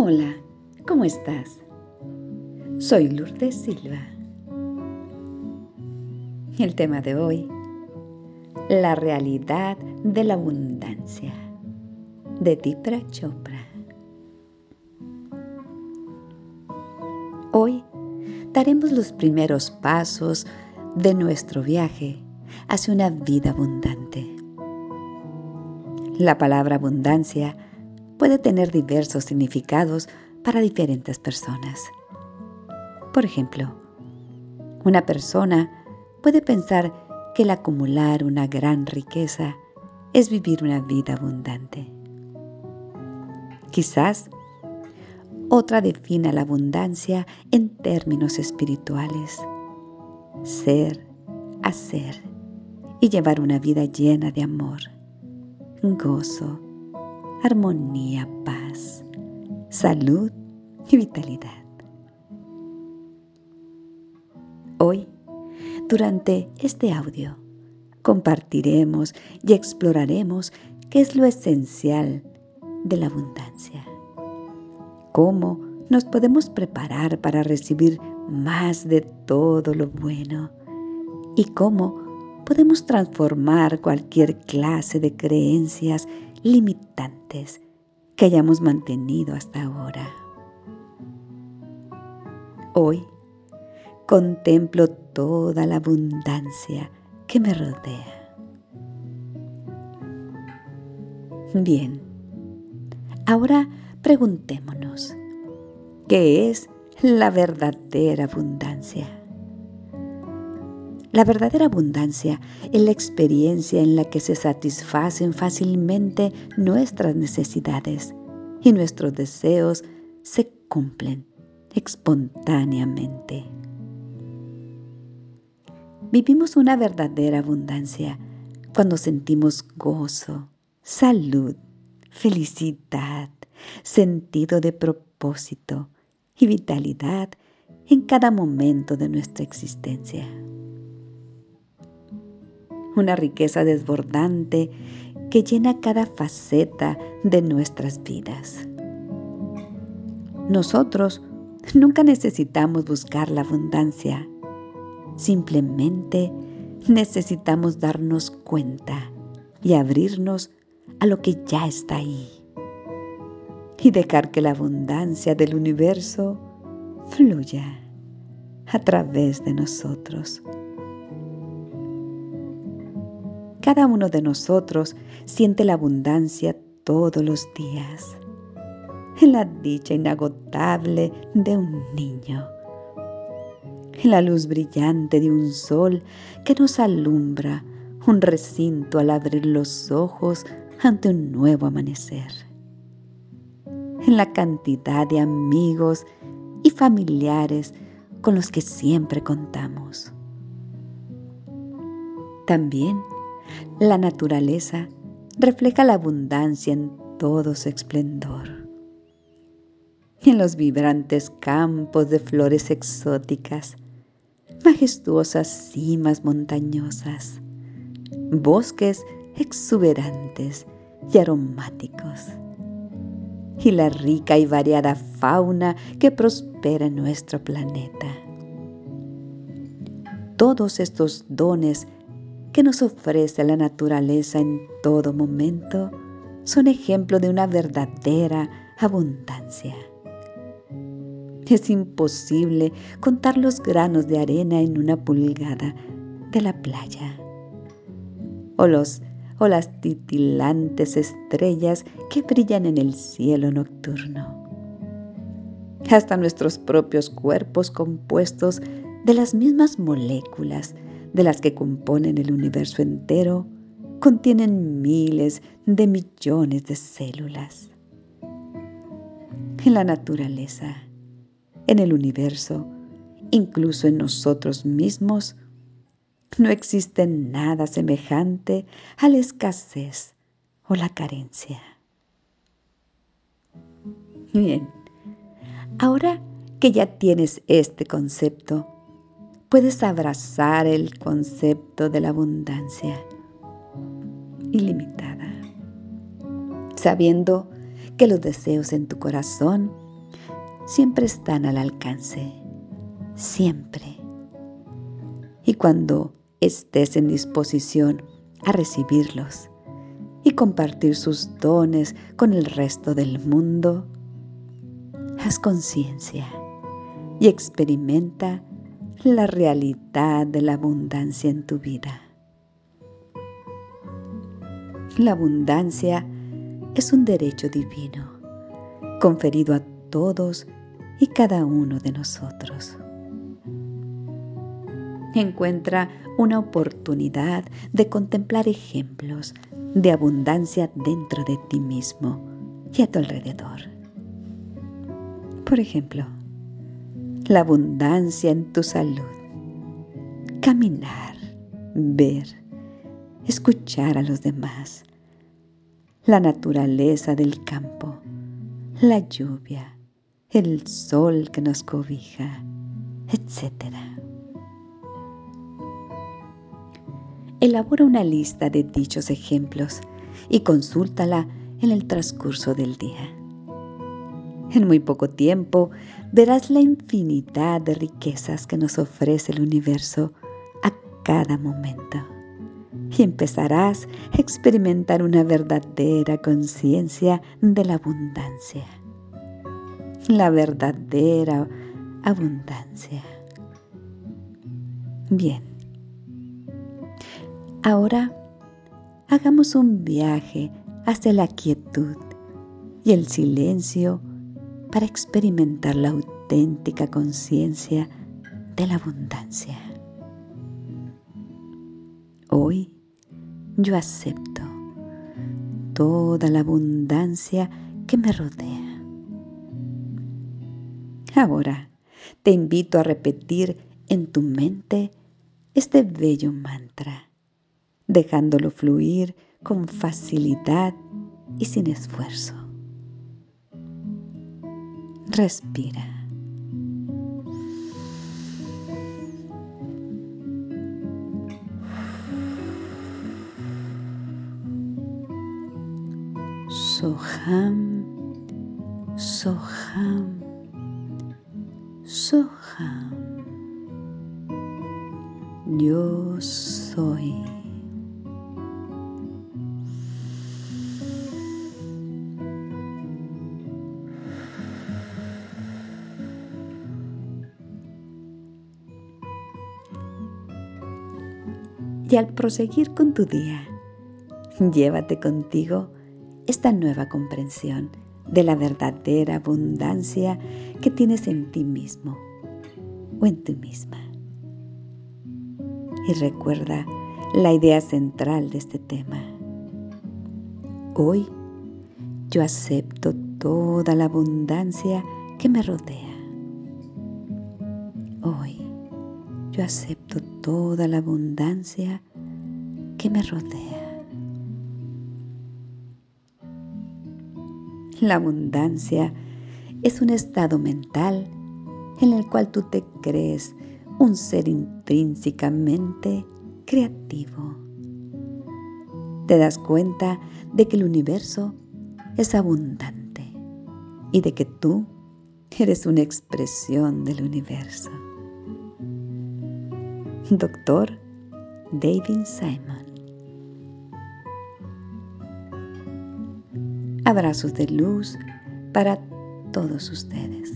Hola, ¿cómo estás? Soy Lourdes Silva. El tema de hoy, la realidad de la abundancia, de Dipra Chopra. Hoy daremos los primeros pasos de nuestro viaje hacia una vida abundante. La palabra abundancia puede tener diversos significados para diferentes personas. Por ejemplo, una persona puede pensar que el acumular una gran riqueza es vivir una vida abundante. Quizás otra defina la abundancia en términos espirituales. Ser, hacer y llevar una vida llena de amor, gozo, armonía, paz, salud y vitalidad. Hoy, durante este audio, compartiremos y exploraremos qué es lo esencial de la abundancia, cómo nos podemos preparar para recibir más de todo lo bueno y cómo podemos transformar cualquier clase de creencias limitantes que hayamos mantenido hasta ahora. Hoy contemplo toda la abundancia que me rodea. Bien, ahora preguntémonos, ¿qué es la verdadera abundancia? La verdadera abundancia es la experiencia en la que se satisfacen fácilmente nuestras necesidades y nuestros deseos se cumplen espontáneamente. Vivimos una verdadera abundancia cuando sentimos gozo, salud, felicidad, sentido de propósito y vitalidad en cada momento de nuestra existencia una riqueza desbordante que llena cada faceta de nuestras vidas. Nosotros nunca necesitamos buscar la abundancia, simplemente necesitamos darnos cuenta y abrirnos a lo que ya está ahí y dejar que la abundancia del universo fluya a través de nosotros. Cada uno de nosotros siente la abundancia todos los días, en la dicha inagotable de un niño, en la luz brillante de un sol que nos alumbra un recinto al abrir los ojos ante un nuevo amanecer, en la cantidad de amigos y familiares con los que siempre contamos. También la naturaleza refleja la abundancia en todo su esplendor. En los vibrantes campos de flores exóticas, majestuosas cimas montañosas, bosques exuberantes y aromáticos, y la rica y variada fauna que prospera en nuestro planeta. Todos estos dones que nos ofrece la naturaleza en todo momento son ejemplo de una verdadera abundancia. Es imposible contar los granos de arena en una pulgada de la playa o, los, o las titilantes estrellas que brillan en el cielo nocturno. Hasta nuestros propios cuerpos compuestos de las mismas moléculas de las que componen el universo entero, contienen miles de millones de células. En la naturaleza, en el universo, incluso en nosotros mismos, no existe nada semejante a la escasez o la carencia. Bien, ahora que ya tienes este concepto, puedes abrazar el concepto de la abundancia ilimitada, sabiendo que los deseos en tu corazón siempre están al alcance, siempre. Y cuando estés en disposición a recibirlos y compartir sus dones con el resto del mundo, haz conciencia y experimenta la realidad de la abundancia en tu vida. La abundancia es un derecho divino conferido a todos y cada uno de nosotros. Encuentra una oportunidad de contemplar ejemplos de abundancia dentro de ti mismo y a tu alrededor. Por ejemplo, la abundancia en tu salud, caminar, ver, escuchar a los demás, la naturaleza del campo, la lluvia, el sol que nos cobija, etc. Elabora una lista de dichos ejemplos y consúltala en el transcurso del día. En muy poco tiempo verás la infinidad de riquezas que nos ofrece el universo a cada momento y empezarás a experimentar una verdadera conciencia de la abundancia. La verdadera abundancia. Bien, ahora hagamos un viaje hacia la quietud y el silencio para experimentar la auténtica conciencia de la abundancia. Hoy yo acepto toda la abundancia que me rodea. Ahora te invito a repetir en tu mente este bello mantra, dejándolo fluir con facilidad y sin esfuerzo. Respira. Soham, Soham, Soham. Yo soy. Y al proseguir con tu día, llévate contigo esta nueva comprensión de la verdadera abundancia que tienes en ti mismo o en ti misma. Y recuerda la idea central de este tema. Hoy yo acepto toda la abundancia que me rodea. Hoy yo acepto toda la abundancia que me rodea. La abundancia es un estado mental en el cual tú te crees un ser intrínsecamente creativo. Te das cuenta de que el universo es abundante y de que tú eres una expresión del universo. Doctor David Simon. Abrazos de luz para todos ustedes.